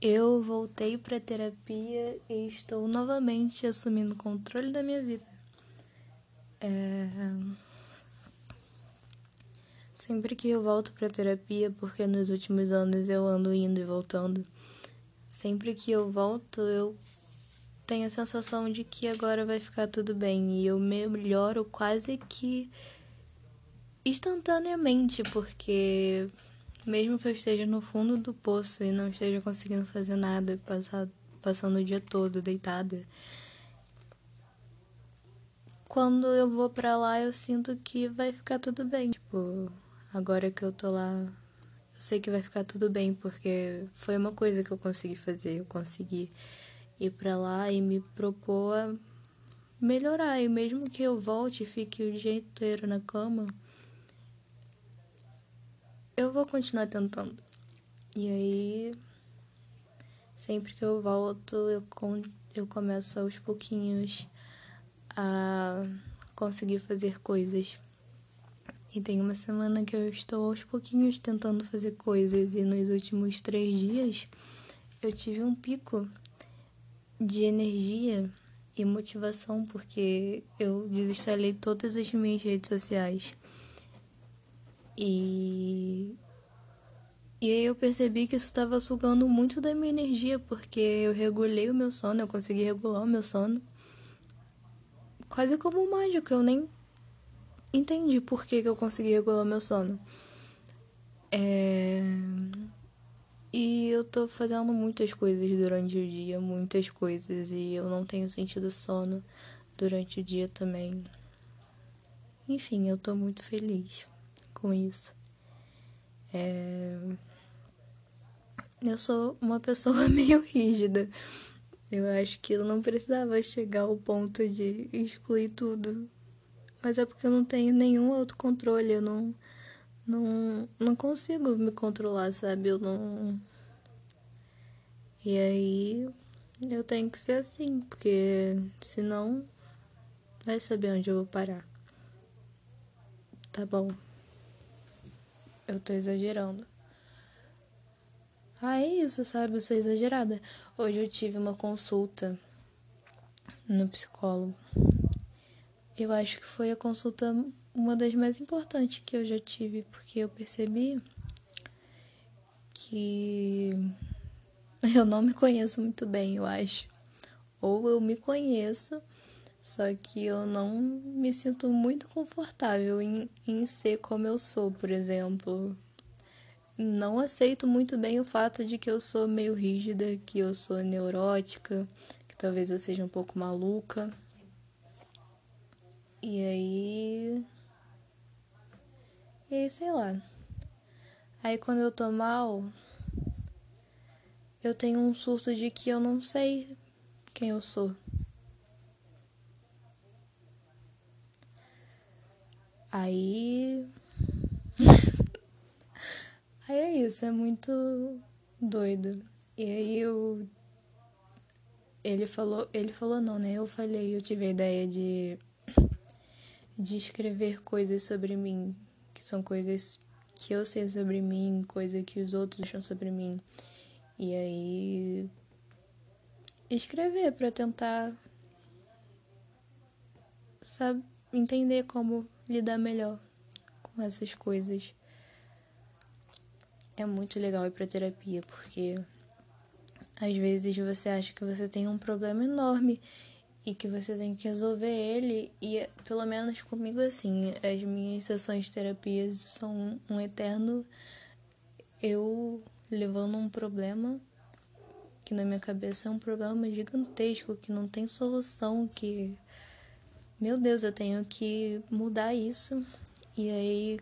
eu voltei para terapia e estou novamente assumindo o controle da minha vida. É... Sempre que eu volto para terapia, porque nos últimos anos eu ando indo e voltando, sempre que eu volto eu tenho a sensação de que agora vai ficar tudo bem e eu melhoro quase que instantaneamente, porque mesmo que eu esteja no fundo do poço e não esteja conseguindo fazer nada, passar, passando o dia todo deitada, quando eu vou para lá eu sinto que vai ficar tudo bem. Tipo, agora que eu tô lá, eu sei que vai ficar tudo bem, porque foi uma coisa que eu consegui fazer, eu consegui ir para lá e me propor a melhorar. E mesmo que eu volte e fique o dia inteiro na cama, eu vou continuar tentando. E aí, sempre que eu volto, eu, com, eu começo aos pouquinhos a conseguir fazer coisas. E tem uma semana que eu estou aos pouquinhos tentando fazer coisas, e nos últimos três dias eu tive um pico de energia e motivação porque eu desinstalei todas as minhas redes sociais. E e aí eu percebi que isso estava sugando muito da minha energia, porque eu regulei o meu sono, eu consegui regular o meu sono. Quase como mágico, eu nem entendi por que, que eu consegui regular o meu sono. É... E eu tô fazendo muitas coisas durante o dia, muitas coisas, e eu não tenho sentido sono durante o dia também. Enfim, eu tô muito feliz com isso. É... Eu sou uma pessoa meio rígida. Eu acho que eu não precisava chegar ao ponto de excluir tudo. Mas é porque eu não tenho nenhum autocontrole. Eu não, não, não consigo me controlar, sabe? Eu não. E aí eu tenho que ser assim, porque senão vai saber onde eu vou parar. Tá bom. Eu tô exagerando. Ah, é isso, sabe? Eu sou exagerada. Hoje eu tive uma consulta no psicólogo. Eu acho que foi a consulta uma das mais importantes que eu já tive, porque eu percebi que eu não me conheço muito bem, eu acho. Ou eu me conheço, só que eu não me sinto muito confortável em, em ser como eu sou, por exemplo. Não aceito muito bem o fato de que eu sou meio rígida, que eu sou neurótica, que talvez eu seja um pouco maluca. E aí. E aí, sei lá. Aí quando eu tô mal, eu tenho um surto de que eu não sei quem eu sou. Aí. aí é isso, é muito doido. E aí eu. Ele falou. Ele falou não, né? Eu falei, eu tive a ideia de. de escrever coisas sobre mim. Que são coisas que eu sei sobre mim, coisas que os outros acham sobre mim. E aí. escrever para tentar. sabe? entender como lidar melhor com essas coisas. É muito legal ir pra terapia, porque às vezes você acha que você tem um problema enorme e que você tem que resolver ele, e pelo menos comigo assim, as minhas sessões de terapia são um eterno eu levando um problema que na minha cabeça é um problema gigantesco, que não tem solução, que meu Deus, eu tenho que mudar isso. E aí,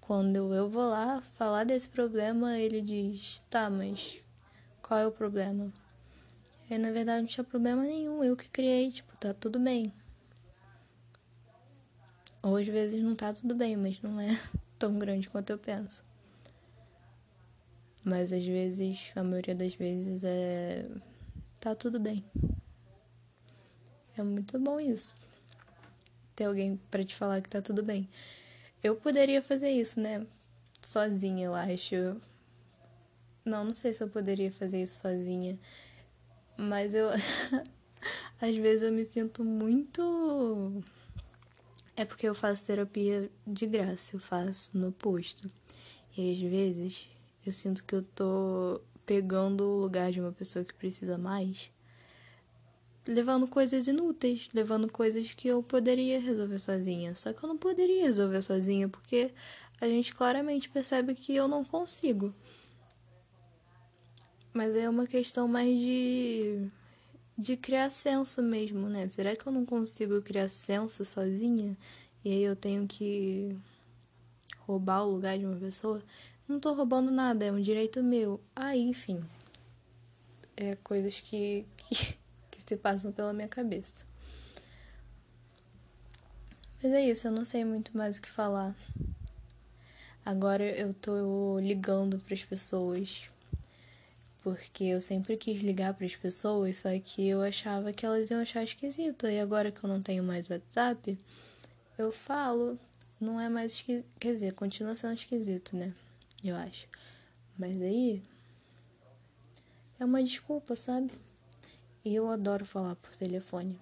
quando eu vou lá falar desse problema, ele diz: tá, mas qual é o problema? E na verdade não tinha problema nenhum, eu que criei, tipo, tá tudo bem. Ou às vezes não tá tudo bem, mas não é tão grande quanto eu penso. Mas às vezes, a maioria das vezes é. tá tudo bem. É muito bom isso ter alguém para te falar que tá tudo bem. Eu poderia fazer isso, né? Sozinha, eu acho. Não, não sei se eu poderia fazer isso sozinha. Mas eu. Às vezes eu me sinto muito. É porque eu faço terapia de graça, eu faço no posto. E às vezes eu sinto que eu tô pegando o lugar de uma pessoa que precisa mais, levando coisas inúteis, levando coisas que eu poderia resolver sozinha. Só que eu não poderia resolver sozinha porque a gente claramente percebe que eu não consigo. Mas é uma questão mais de de criar senso mesmo, né? Será que eu não consigo criar senso sozinha? E aí eu tenho que roubar o lugar de uma pessoa? Não tô roubando nada, é um direito meu. Aí, ah, enfim. É coisas que, que, que se passam pela minha cabeça. Mas é isso, eu não sei muito mais o que falar. Agora eu tô ligando para as pessoas porque eu sempre quis ligar para as pessoas, só que eu achava que elas iam achar esquisito. E agora que eu não tenho mais WhatsApp, eu falo, não é mais esquisito, quer dizer, continua sendo esquisito, né? Eu acho. Mas aí é uma desculpa, sabe? E eu adoro falar por telefone.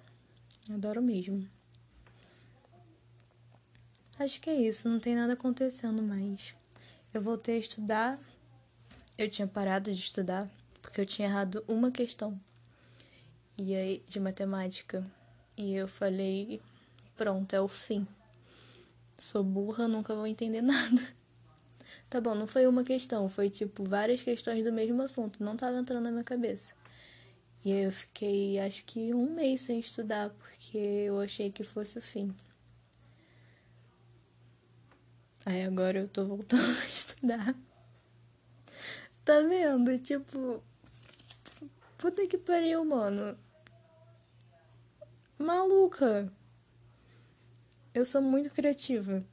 Adoro mesmo. Acho que é isso, não tem nada acontecendo mais. Eu voltei a estudar. Eu tinha parado de estudar porque eu tinha errado uma questão. E aí de matemática. E eu falei pronto é o fim. Sou burra nunca vou entender nada. Tá bom não foi uma questão foi tipo várias questões do mesmo assunto. Não tava entrando na minha cabeça e eu fiquei acho que um mês sem estudar porque eu achei que fosse o fim aí agora eu tô voltando a estudar Tá vendo? Tipo. Puta que pariu, mano. Maluca. Eu sou muito criativa.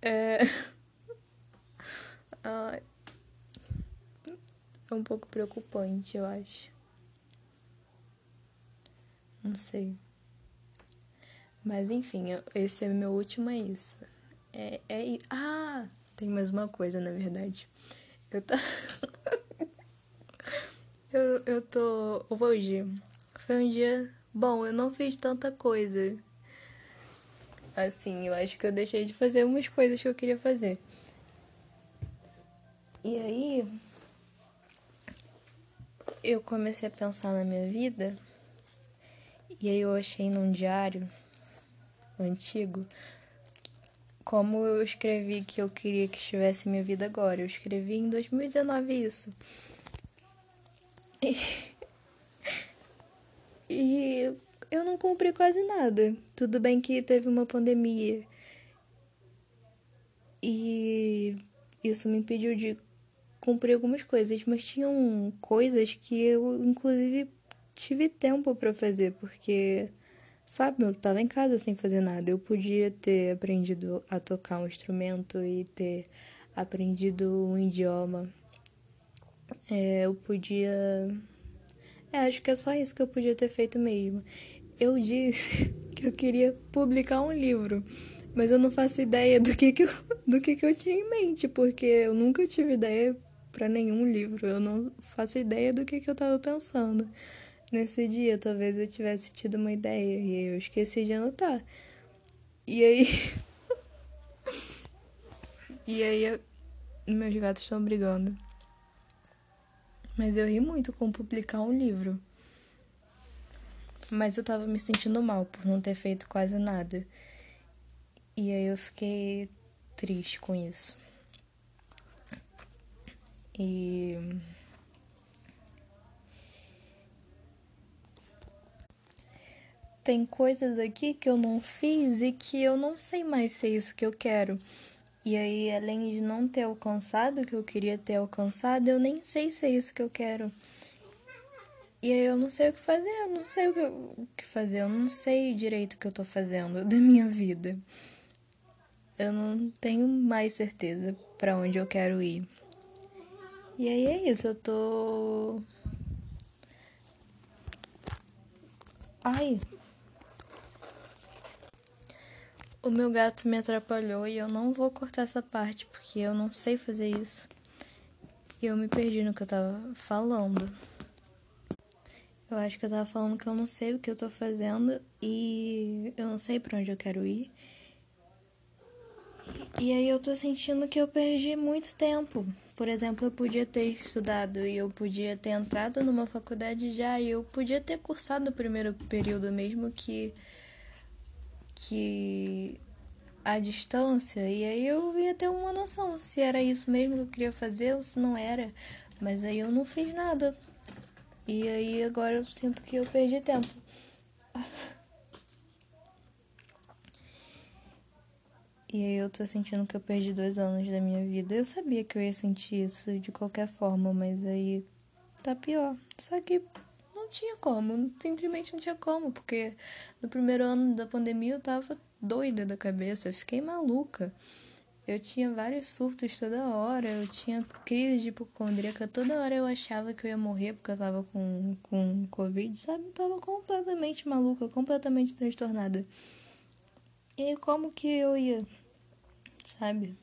É. Ai. É um pouco preocupante, eu acho. Não sei. Mas enfim, esse é meu último, é isso. É, é. Ah! Tem mais uma coisa, na verdade. Eu tô. eu, eu tô. Hoje foi um dia bom, eu não fiz tanta coisa. Assim, eu acho que eu deixei de fazer umas coisas que eu queria fazer. E aí. Eu comecei a pensar na minha vida. E aí eu achei num diário antigo como eu escrevi que eu queria que estivesse minha vida agora. Eu escrevi em 2019 isso. E, e eu não cumpri quase nada. Tudo bem que teve uma pandemia. E isso me impediu de cumprir algumas coisas, mas tinham coisas que eu inclusive tive tempo para fazer, porque Sabe, eu tava em casa sem fazer nada. Eu podia ter aprendido a tocar um instrumento e ter aprendido um idioma. É, eu podia. É, acho que é só isso que eu podia ter feito mesmo. Eu disse que eu queria publicar um livro, mas eu não faço ideia do que, que, eu, do que, que eu tinha em mente, porque eu nunca tive ideia para nenhum livro. Eu não faço ideia do que, que eu tava pensando nesse dia. Talvez eu tivesse tido uma ideia e eu esqueci de anotar. E aí. e aí eu... meus gatos estão brigando. Mas eu ri muito com publicar um livro. Mas eu tava me sentindo mal por não ter feito quase nada. E aí eu fiquei triste com isso. E tem coisas aqui que eu não fiz e que eu não sei mais se é isso que eu quero. E aí, além de não ter alcançado o que eu queria ter alcançado, eu nem sei se é isso que eu quero. E aí eu não sei o que fazer, eu não sei o que, o que fazer, eu não sei direito o que eu tô fazendo da minha vida. Eu não tenho mais certeza para onde eu quero ir. E aí é isso, eu tô. Ai, O meu gato me atrapalhou e eu não vou cortar essa parte porque eu não sei fazer isso. E eu me perdi no que eu tava falando. Eu acho que eu tava falando que eu não sei o que eu tô fazendo e eu não sei para onde eu quero ir. E aí eu tô sentindo que eu perdi muito tempo. Por exemplo, eu podia ter estudado e eu podia ter entrado numa faculdade já e eu podia ter cursado o primeiro período mesmo que que a distância e aí eu ia ter uma noção se era isso mesmo que eu queria fazer ou se não era. Mas aí eu não fiz nada. E aí agora eu sinto que eu perdi tempo. E aí eu tô sentindo que eu perdi dois anos da minha vida. Eu sabia que eu ia sentir isso de qualquer forma, mas aí tá pior. Só que não tinha como, simplesmente não tinha como, porque no primeiro ano da pandemia eu tava doida da cabeça, eu fiquei maluca. Eu tinha vários surtos toda hora, eu tinha crise de hipocondríaca, toda hora eu achava que eu ia morrer porque eu tava com, com Covid, sabe? Eu tava completamente maluca, completamente transtornada. E como que eu ia, sabe?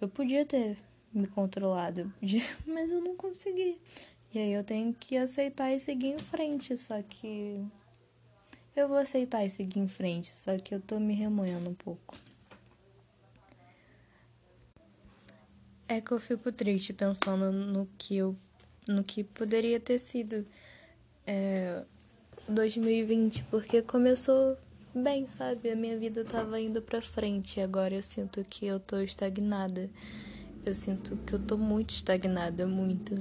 Eu podia ter me controlado, mas eu não consegui. E aí eu tenho que aceitar e seguir em frente, só que eu vou aceitar e seguir em frente, só que eu tô me remoendo um pouco. É que eu fico triste pensando no que eu no que poderia ter sido é, 2020, porque começou bem, sabe? A minha vida tava indo pra frente, agora eu sinto que eu tô estagnada. Eu sinto que eu tô muito estagnada, muito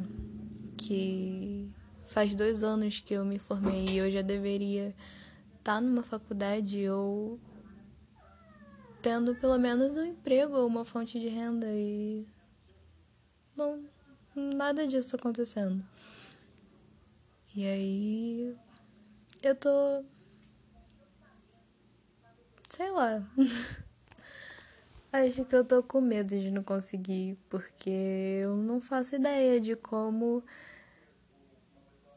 que faz dois anos que eu me formei e eu já deveria estar tá numa faculdade ou tendo pelo menos um emprego ou uma fonte de renda e não nada disso tá acontecendo. E aí eu tô sei lá. Acho que eu tô com medo de não conseguir, porque eu não faço ideia de como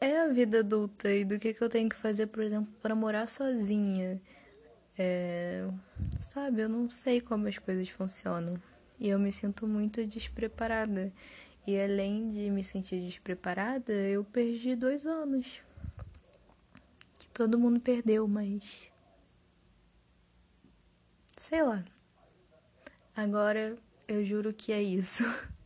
é a vida adulta e do que, que eu tenho que fazer, por exemplo, para morar sozinha. É, sabe, eu não sei como as coisas funcionam. E eu me sinto muito despreparada. E além de me sentir despreparada, eu perdi dois anos. Que todo mundo perdeu, mas. Sei lá. Agora eu juro que é isso.